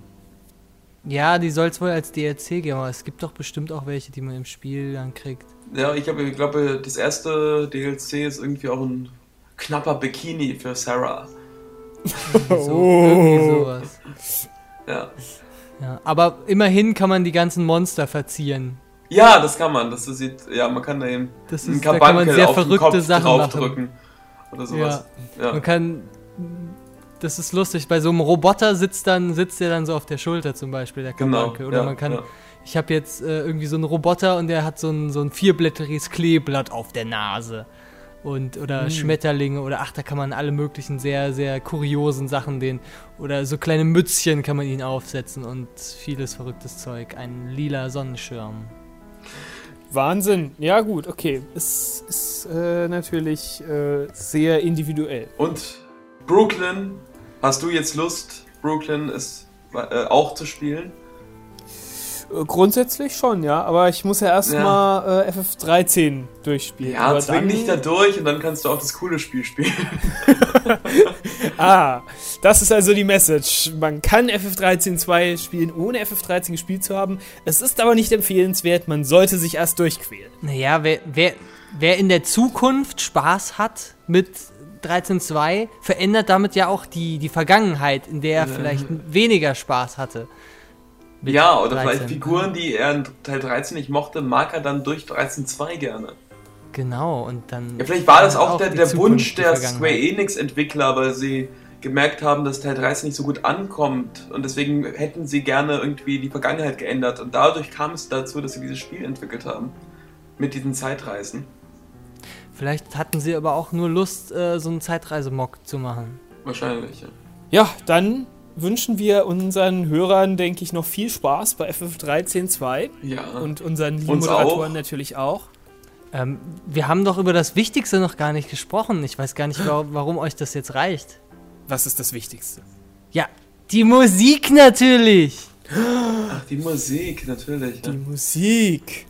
Ja, die soll es wohl als DLC geben, aber es gibt doch bestimmt auch welche, die man im Spiel dann kriegt. Ja, ich glaube, ich glaube, das erste DLC ist irgendwie auch ein knapper Bikini für Sarah. so, irgendwie sowas. Ja. ja. Aber immerhin kann man die ganzen Monster verzieren. Ja, das kann man. Das sieht, ja, man kann da eben das ist, da kann man sehr verrückte Sachen draufdrücken. Oder sowas. Ja. ja. Man kann. Das ist lustig. Bei so einem Roboter sitzt dann sitzt der dann so auf der Schulter zum Beispiel der Kabanke. Genau, Oder ja, man kann. Ja. Ich habe jetzt äh, irgendwie so einen Roboter und der hat so ein, so ein vierblättriges Kleeblatt auf der Nase und oder mhm. Schmetterlinge oder ach, da kann man alle möglichen sehr, sehr kuriosen Sachen den oder so kleine Mützchen kann man ihn aufsetzen und vieles verrücktes Zeug. Ein lila Sonnenschirm. Wahnsinn. Ja, gut, okay. Es ist äh, natürlich äh, sehr individuell. Und Brooklyn, hast du jetzt Lust, Brooklyn ist, äh, auch zu spielen? Äh, grundsätzlich schon, ja, aber ich muss ja erstmal ja. äh, FF13 durchspielen. Ja, aber zwing dich da durch und dann kannst du auch das coole Spiel spielen. ah, das ist also die Message. Man kann FF13 2 spielen, ohne FF13 gespielt zu haben. Es ist aber nicht empfehlenswert, man sollte sich erst durchquälen. Naja, wer, wer, wer in der Zukunft Spaß hat mit 13.2, verändert damit ja auch die, die Vergangenheit, in der er vielleicht weniger Spaß hatte. Ja, oder 13. vielleicht Figuren, die er in Teil 13 nicht mochte, mag er dann durch 13.2 gerne. Genau, und dann. Ja, vielleicht war das auch, auch der, der Wunsch der Square Enix-Entwickler, weil sie gemerkt haben, dass Teil 13 nicht so gut ankommt und deswegen hätten sie gerne irgendwie die Vergangenheit geändert und dadurch kam es dazu, dass sie dieses Spiel entwickelt haben. Mit diesen Zeitreisen. Vielleicht hatten sie aber auch nur Lust, äh, so einen Zeitreisemock zu machen. Wahrscheinlich, ja. Ja, dann wünschen wir unseren Hörern, denke ich, noch viel Spaß bei FF13.2. Ja. Und unseren lieben Moderatoren auch. natürlich auch. Ähm, wir haben doch über das Wichtigste noch gar nicht gesprochen. Ich weiß gar nicht, warum euch das jetzt reicht. Was ist das Wichtigste? Ja, die Musik natürlich. Ach, die Musik, natürlich. Die Musik.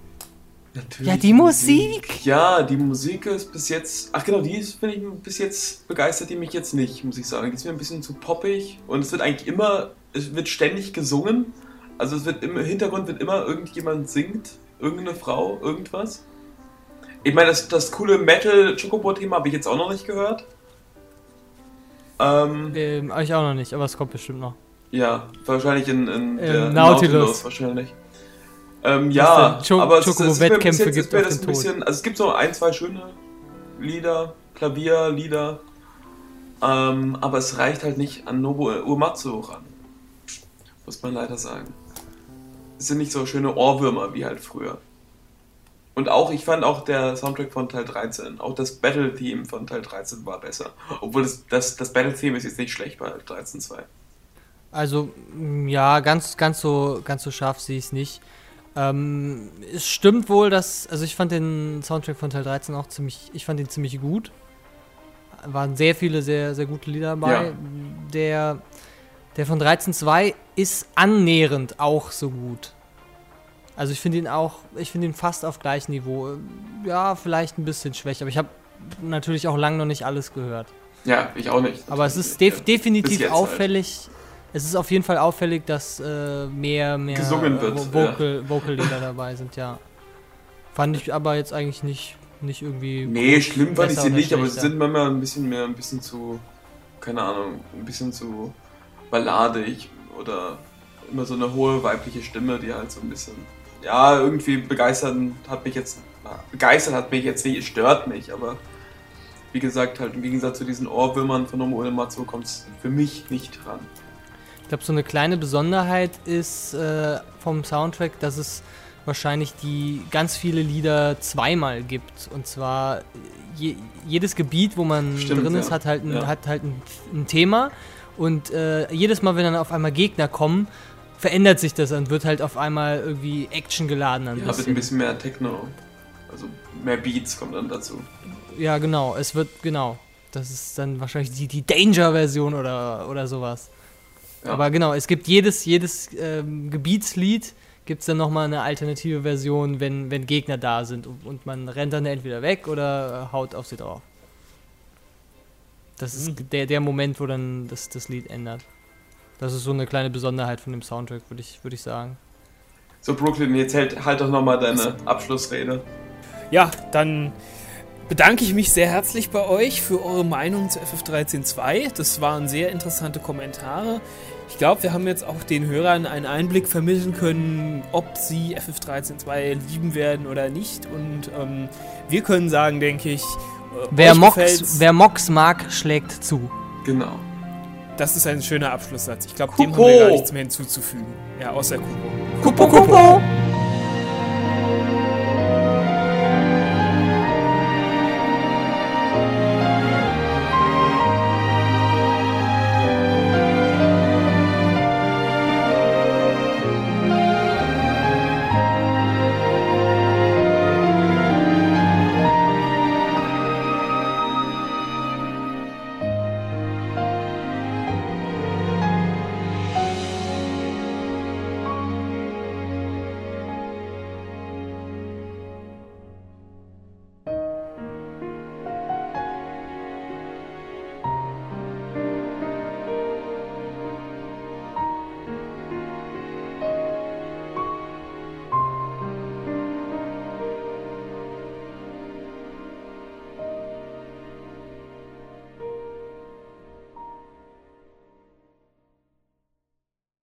Natürlich ja, die Musik. Musik. Ja, die Musik ist bis jetzt. Ach genau, die ist, bin ich bis jetzt begeistert, die mich jetzt nicht, muss ich sagen. Die ist mir ein bisschen zu poppig und es wird eigentlich immer, es wird ständig gesungen. Also es wird im Hintergrund wird immer irgendjemand singt, irgendeine Frau, irgendwas. Ich meine, das, das coole Metal-Chocobo-Thema habe ich jetzt auch noch nicht gehört. Ähm, ähm, ich auch noch nicht, aber es kommt bestimmt noch. Ja, wahrscheinlich in, in der Nautilus. Nautilus wahrscheinlich. Ähm, ja, aber Chocobo-Wettkämpfe gibt es ein bisschen, Also es gibt so ein, zwei schöne Lieder, Klavierlieder, ähm, aber es reicht halt nicht an Nobu Uematsu ran. Muss man leider sagen. Es sind nicht so schöne Ohrwürmer wie halt früher. Und auch, ich fand auch der Soundtrack von Teil 13, auch das Battle-Theme von Teil 13 war besser. Obwohl das, das, das Battle-Theme ist jetzt nicht schlecht bei 13.2. Also, ja, ganz, ganz, so, ganz so scharf sehe ich es nicht. Ähm, es stimmt wohl, dass, also ich fand den Soundtrack von Teil 13 auch ziemlich, ich fand ihn ziemlich gut. Waren sehr viele sehr, sehr gute Lieder dabei. Ja. Der, Der von 13.2 ist annähernd auch so gut. Also ich finde ihn auch, ich finde ihn fast auf gleichem Niveau. Ja, vielleicht ein bisschen schwächer, aber ich habe natürlich auch lange noch nicht alles gehört. Ja, ich auch nicht. Aber es ist def Ja. Bis definitiv jetzt auffällig. Es ist auf jeden Fall auffällig, dass äh, mehr, mehr Gesungen wird, äh, Vo- Vocal, Vocal-Lieder dabei sind, ja. Fand ich aber jetzt eigentlich nicht, nicht irgendwie. Nee, schlimm fand ich sie nicht, aber sie sind manchmal ein bisschen mehr, ein bisschen zu, keine Ahnung, ein bisschen zu balladig oder immer so eine hohe weibliche Stimme, die halt so ein bisschen, ja, irgendwie begeistern hat mich jetzt, begeistert hat mich jetzt nicht, es stört mich, aber wie gesagt, halt im Gegensatz zu diesen Ohrwürmern von Nomo Uematsu kommt es für mich nicht dran. Ich glaube, so eine kleine Besonderheit ist äh, vom Soundtrack, dass es wahrscheinlich die ganz viele Lieder zweimal gibt. Und zwar je, jedes Gebiet, wo man Stimmt, drin ist, ja. hat halt ein, Ja. hat halt ein, ein Thema. Und äh, jedes Mal, wenn dann auf einmal Gegner kommen, verändert sich das und wird halt auf einmal irgendwie Action geladen. Ein Ja, mit ein bisschen mehr Techno, also mehr Beats kommt dann dazu. Ja, genau. Es wird, genau. Das ist dann wahrscheinlich die, die Danger-Version oder, oder sowas. Ja. Aber genau, es gibt jedes, jedes ähm, Gebietslied, gibt es dann nochmal eine alternative Version, wenn, wenn Gegner da sind. Und, und man rennt dann entweder weg oder haut auf sie drauf. Das ist der, der Moment, wo dann das, das Lied ändert. Das ist so eine kleine Besonderheit von dem Soundtrack, würde ich, würd ich sagen. So, Brooklyn, jetzt halt, halt doch nochmal deine Abschlussrede. Ja, dann bedanke ich mich sehr herzlich bei euch für eure Meinung zu FF13.2. Das waren sehr interessante Kommentare. Ich glaube, wir haben jetzt auch den Hörern einen Einblick vermitteln können, ob sie FF13.2 lieben werden oder nicht. Und ähm, wir können sagen, denke ich, äh, Wer Mox, wer Mox mag, schlägt zu. Genau. Das ist ein schöner Abschlusssatz. Ich glaube, dem haben Kupo. wir gar nichts mehr hinzuzufügen. Ja, außer Kupo. Kupo, Kupo!